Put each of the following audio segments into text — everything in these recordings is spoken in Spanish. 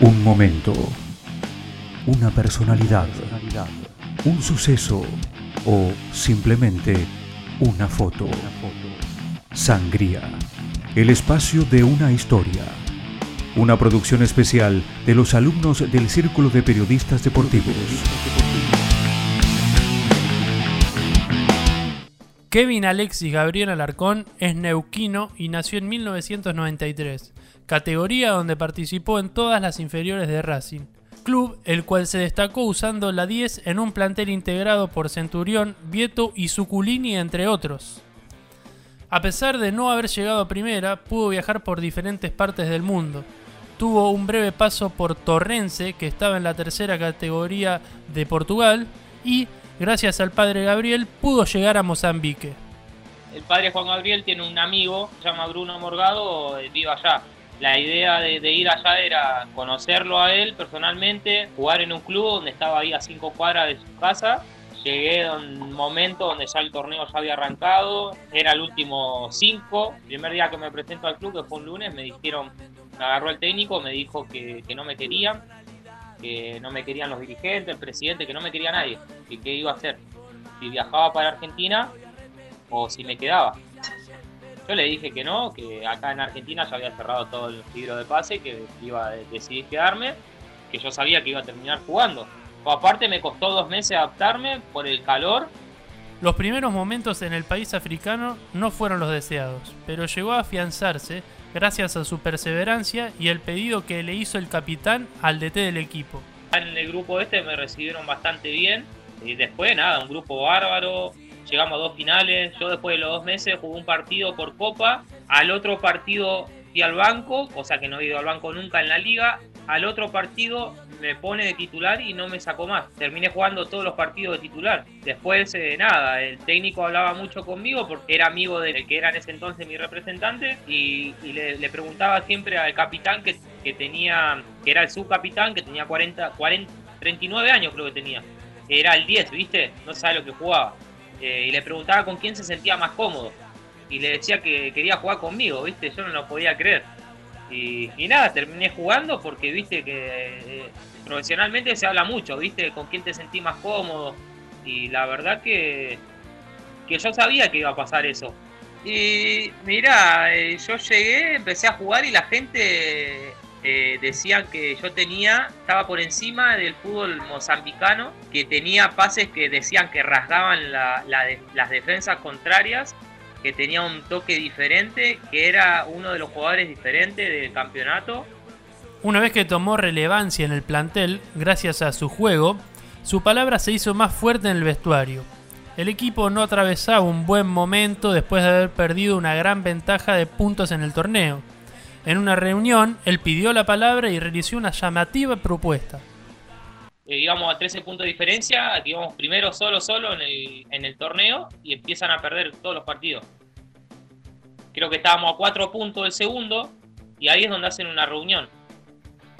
Un momento, una personalidad, un suceso o simplemente una foto. Sangría, el espacio de una historia. Una producción especial de los alumnos del Círculo de Periodistas Deportivos. Kevin Alexis Gabriel Alarcón es neuquino y nació en 1993, categoría donde participó en todas las inferiores de Racing, club el cual se destacó usando la 10 en un plantel integrado por Centurión, Vieto y Suculini entre otros. A pesar de no haber llegado a primera, pudo viajar por diferentes partes del mundo. Tuvo un breve paso por Torrense, que estaba en la tercera categoría de Portugal, y gracias al padre Gabriel, pudo llegar a Mozambique. El padre Juan Gabriel tiene un amigo, se llama Bruno Morgado, eh, vive allá. La idea de, ir allá era conocerlo a él personalmente, jugar en un club donde estaba ahí a cinco cuadras de su casa. Llegué en un momento donde ya el torneo ya había arrancado, era el último cinco. El primer día que me presento al club, que fue un lunes, me dijeron, me agarró el técnico, me dijo que, que no me querían, que no me querían los dirigentes, el presidente, que no me quería nadie, que qué iba a hacer, si viajaba para Argentina o si me quedaba. Yo le dije que no, que acá en Argentina ya había cerrado todo el libro de pase, que iba a decidir quedarme, que yo sabía que iba a terminar jugando. O aparte me costó dos meses adaptarme por el calor. Los primeros momentos en el país africano no fueron los deseados, pero llegó a afianzarse gracias a su perseverancia y el pedido que le hizo el capitán al DT del equipo. En el grupo este me recibieron bastante bien y después nada, un grupo bárbaro, llegamos a dos finales, yo después de los dos meses jugué un partido por copa, al otro partido fui al banco, o sea que no he ido al banco nunca en la liga, al otro partido me pone de titular y no me sacó más. Terminé jugando todos los partidos de titular. Después, eh, nada, el técnico hablaba mucho conmigo porque era amigo del que era en ese entonces mi representante y, le, preguntaba siempre al capitán que, tenía, que era el subcapitán, que tenía 40, 40, 39 años creo que tenía. Era el 10, ¿viste? No sabe lo que jugaba. Eh, y le preguntaba con quién se sentía más cómodo. Y le decía que quería jugar conmigo, ¿viste? Yo no lo podía creer. Y, nada, terminé jugando porque, viste, que eh, profesionalmente se habla mucho, viste, con quién te sentís más cómodo. Y la verdad que, que yo sabía que iba a pasar eso. Y mira, eh, yo llegué, empecé a jugar y la gente eh, decía que yo tenía, estaba por encima del fútbol mozambicano, que tenía pases que decían que rasgaban las defensas contrarias que tenía un toque diferente, que era uno de los jugadores diferentes del campeonato. Una vez que tomó relevancia en el plantel, gracias a su juego, su palabra se hizo más fuerte en el vestuario. El equipo no atravesaba un buen momento después de haber perdido una gran ventaja de puntos en el torneo. En una reunión, él pidió la palabra y realizó una llamativa propuesta. Eh, íbamos a 13 puntos de diferencia, íbamos primero solo, solo en el, en el torneo y empiezan a perder todos los partidos. Creo que estábamos a 4 puntos del segundo y ahí es donde hacen una reunión.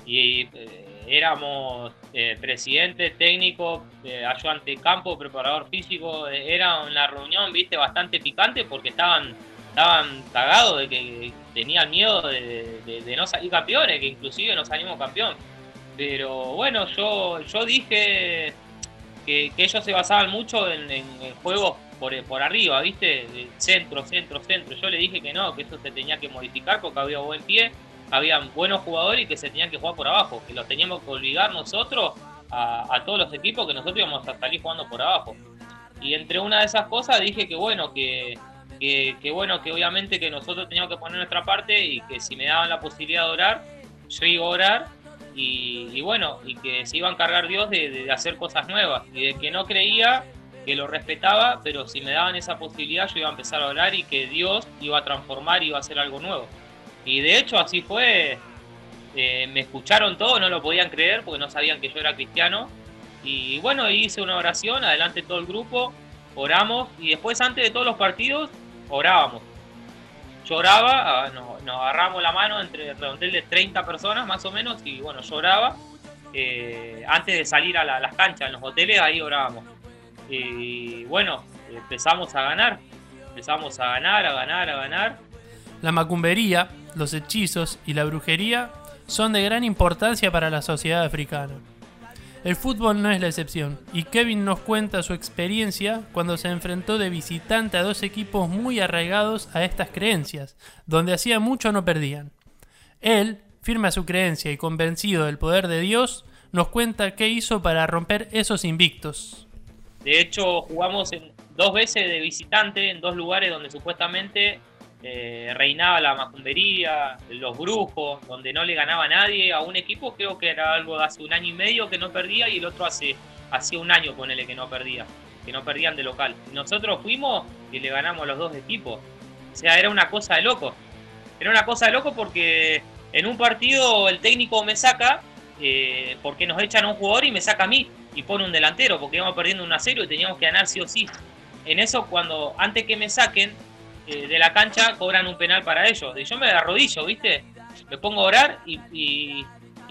Y eh, éramos eh, presidente, técnico, ayudante de campo, preparador físico. era una reunión, viste, bastante picante porque estaban, estaban cagados de que tenían miedo de, no salir campeones, que inclusive no salimos campeón pero bueno, yo, yo dije que, ellos se basaban mucho en, juegos por, por, arriba, ¿viste? Centro, centro, centro. Yo le dije que no, que eso se tenía que modificar porque había buen pie, había buenos jugadores y que se tenían que jugar por abajo, que los teníamos que obligar nosotros a, todos los equipos que nosotros íbamos a salir jugando por abajo. Y entre una de esas cosas dije que bueno, que, que, bueno, que obviamente que nosotros teníamos que poner nuestra parte y que si me daban la posibilidad de orar, yo iba a orar y, bueno, y que se iba a encargar Dios de, hacer cosas nuevas y de que no creía, que lo respetaba, pero si me daban esa posibilidad yo iba a empezar a orar y que Dios iba a transformar y iba a hacer algo nuevo. Y de hecho así fue, eh, me escucharon todos, no lo podían creer porque no sabían que yo era cristiano. Y bueno, hice una oración, adelante todo el grupo, oramos y después antes de todos los partidos orábamos lloraba, ah, nos, agarramos la mano entre redondel de 30 personas más o menos y bueno, lloraba. Eh, antes de salir a las canchas, en los hoteles, ahí orábamos. Y bueno, empezamos a ganar, empezamos a ganar, a ganar, a ganar. La macumbería, los hechizos y la brujería son de gran importancia para la sociedad africana. El fútbol no es la excepción, y Kevin nos cuenta su experiencia cuando se enfrentó de visitante a dos equipos muy arraigados a estas creencias, donde hacía mucho no perdían. Él, firme a su creencia y convencido del poder de Dios, nos cuenta qué hizo para romper esos invictos. De hecho, jugamos dos veces de visitante en dos lugares donde supuestamente eh, reinaba la macumbería, los brujos, donde no le ganaba a nadie, a un equipo creo que era algo de hace un año y medio que no perdía y el otro hace un año ponele que no perdía, que no perdían de local. Nosotros fuimos y le ganamos a los dos equipos. O sea, era una cosa de loco. Era una cosa de loco porque en un partido el técnico me saca eh, porque nos echan a un jugador y me saca a mí y pone un delantero porque íbamos perdiendo un a 0 y teníamos que ganar sí o sí. En eso, cuando antes que me saquen, eh, de la cancha cobran un penal para ellos. Y yo me arrodillo, ¿viste? Me pongo a orar y,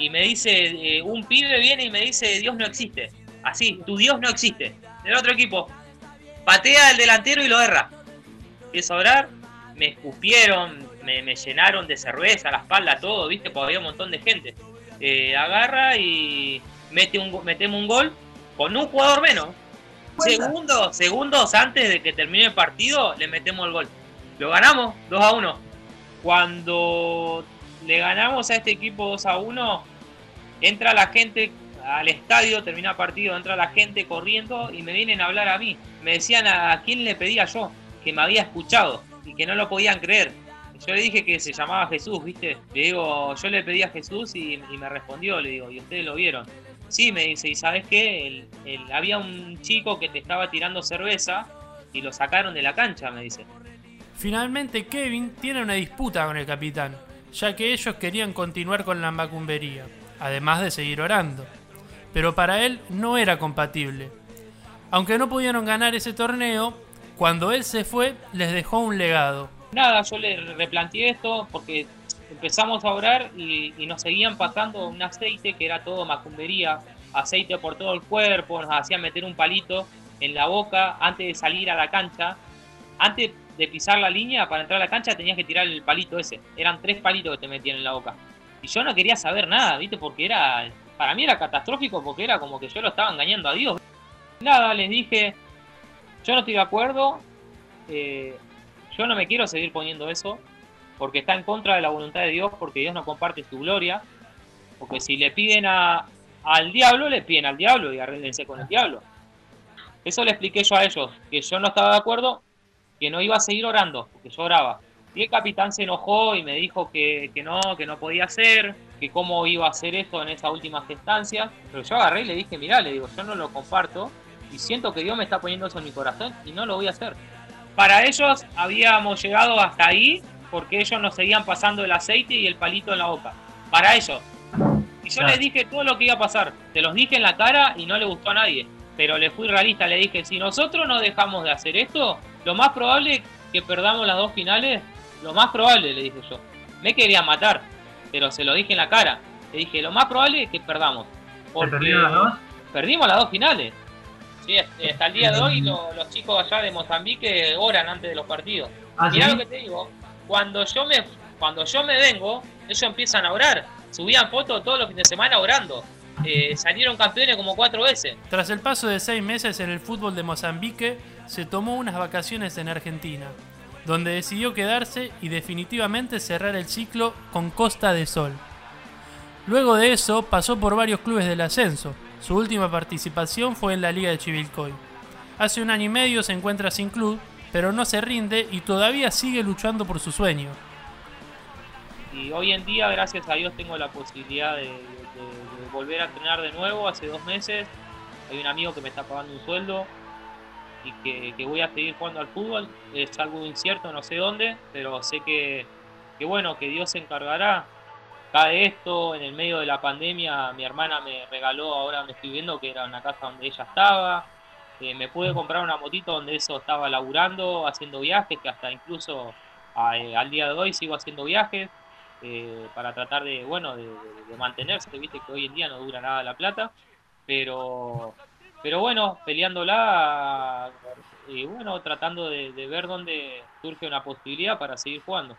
me dice, eh, un pibe viene y me dice, Dios no existe. Así, tu Dios no existe. El otro equipo patea el delantero y lo erra. Empiezo a orar, me escupieron, me, llenaron de cerveza, la espalda, todo, ¿viste? Porque había un montón de gente. Eh, agarra y mete un, metemos un gol con un jugador menos. Segundos, segundos antes de que termine el partido, le metemos el gol. Lo ganamos 2 a 1. Cuando le ganamos a este equipo 2 a 1, entra la gente al estadio, termina el partido, entra la gente corriendo y me vienen a hablar a mí. Me decían a, quién le pedía yo, que me había escuchado y que no lo podían creer. Yo le dije que se llamaba Jesús, ¿viste? Le digo, yo le pedí a Jesús y, me respondió, le digo, ¿y ustedes lo vieron? Sí, me dice, ¿y sabes qué? había un chico que te estaba tirando cerveza y lo sacaron de la cancha, me dice. Finalmente Kevin tiene una disputa con el capitán, ya que ellos querían continuar con la macumbería, además de seguir orando. Pero para él no era compatible. Aunque no pudieron ganar ese torneo, cuando él se fue les dejó un legado. Nada, yo le replanteé esto porque empezamos a orar y, nos seguían pasando un aceite que era todo macumbería, aceite por todo el cuerpo, nos hacían meter un palito en la boca antes de salir a la cancha. Antes de pisar la línea para entrar a la cancha tenías que tirar el palito ese. Eran tres palitos que te metían en la boca. Y yo no quería saber nada, ¿viste? Porque era. Para mí era catastrófico porque era como que yo lo estaba engañando a Dios. Nada, les dije. Yo no estoy de acuerdo. Eh, yo no me quiero seguir poniendo eso. Porque está en contra de la voluntad de Dios. Porque Dios no comparte su gloria. Porque si le piden a, al diablo, le piden al diablo y arréglense con el diablo. Eso le expliqué yo a ellos. Que yo no estaba de acuerdo que no iba a seguir orando, porque yo oraba. Y el capitán se enojó y me dijo que, no, que no podía hacer, que cómo iba a hacer esto en esa última estancia. Pero yo agarré y le dije, mirá, le digo, yo no lo comparto y siento que Dios me está poniendo eso en mi corazón y no lo voy a hacer. Para ellos habíamos llegado hasta ahí porque ellos nos seguían pasando el aceite y el palito en la boca. Para ellos. Y yo les dije todo lo que iba a pasar. Te los dije en la cara y no le gustó a nadie. Pero le fui realista, le dije, si nosotros no dejamos de hacer esto, lo más probable que perdamos las dos finales, lo más probable, le dije yo. Me quería matar, pero se lo dije en la cara. Le dije, lo más probable es que perdamos. perdieron las dos? Perdimos las dos finales. Sí, hasta el día de hoy los chicos allá de Mozambique oran antes de los partidos. ¿Ah, Mirá lo que te digo, cuando yo me cuando yo me vengo, ellos empiezan a orar. Subían fotos todos los fines de semana orando. Eh, salieron campeones como cuatro veces. Tras el paso de seis meses en el fútbol de Mozambique, se tomó unas vacaciones en Argentina, donde decidió quedarse y definitivamente cerrar el ciclo con Costa de Sol. Luego de eso pasó por varios clubes del ascenso. Su última participación fue en la Liga de Chivilcoy. Hace un año y medio se encuentra sin club, pero no se rinde y todavía sigue luchando por su sueño. Y hoy en día, gracias a Dios, tengo la posibilidad de, volver a entrenar de nuevo. Hace dos meses hay un amigo que me está pagando un sueldo y que, voy a seguir jugando al fútbol. Es algo incierto, no sé dónde, pero sé que, bueno, que Dios se encargará. Cae esto, en el medio de la pandemia, mi hermana me regaló, ahora me estoy viendo que era una casa donde ella estaba. Eh, me pude comprar una motito donde eso estaba laburando, haciendo viajes, que hasta incluso eh, al día de hoy sigo haciendo viajes. Eh, para tratar de, bueno, de, de, mantenerse, viste que hoy en día no dura nada la plata, pero pero bueno, peleándola y bueno, tratando de, ver dónde surge una posibilidad para seguir jugando.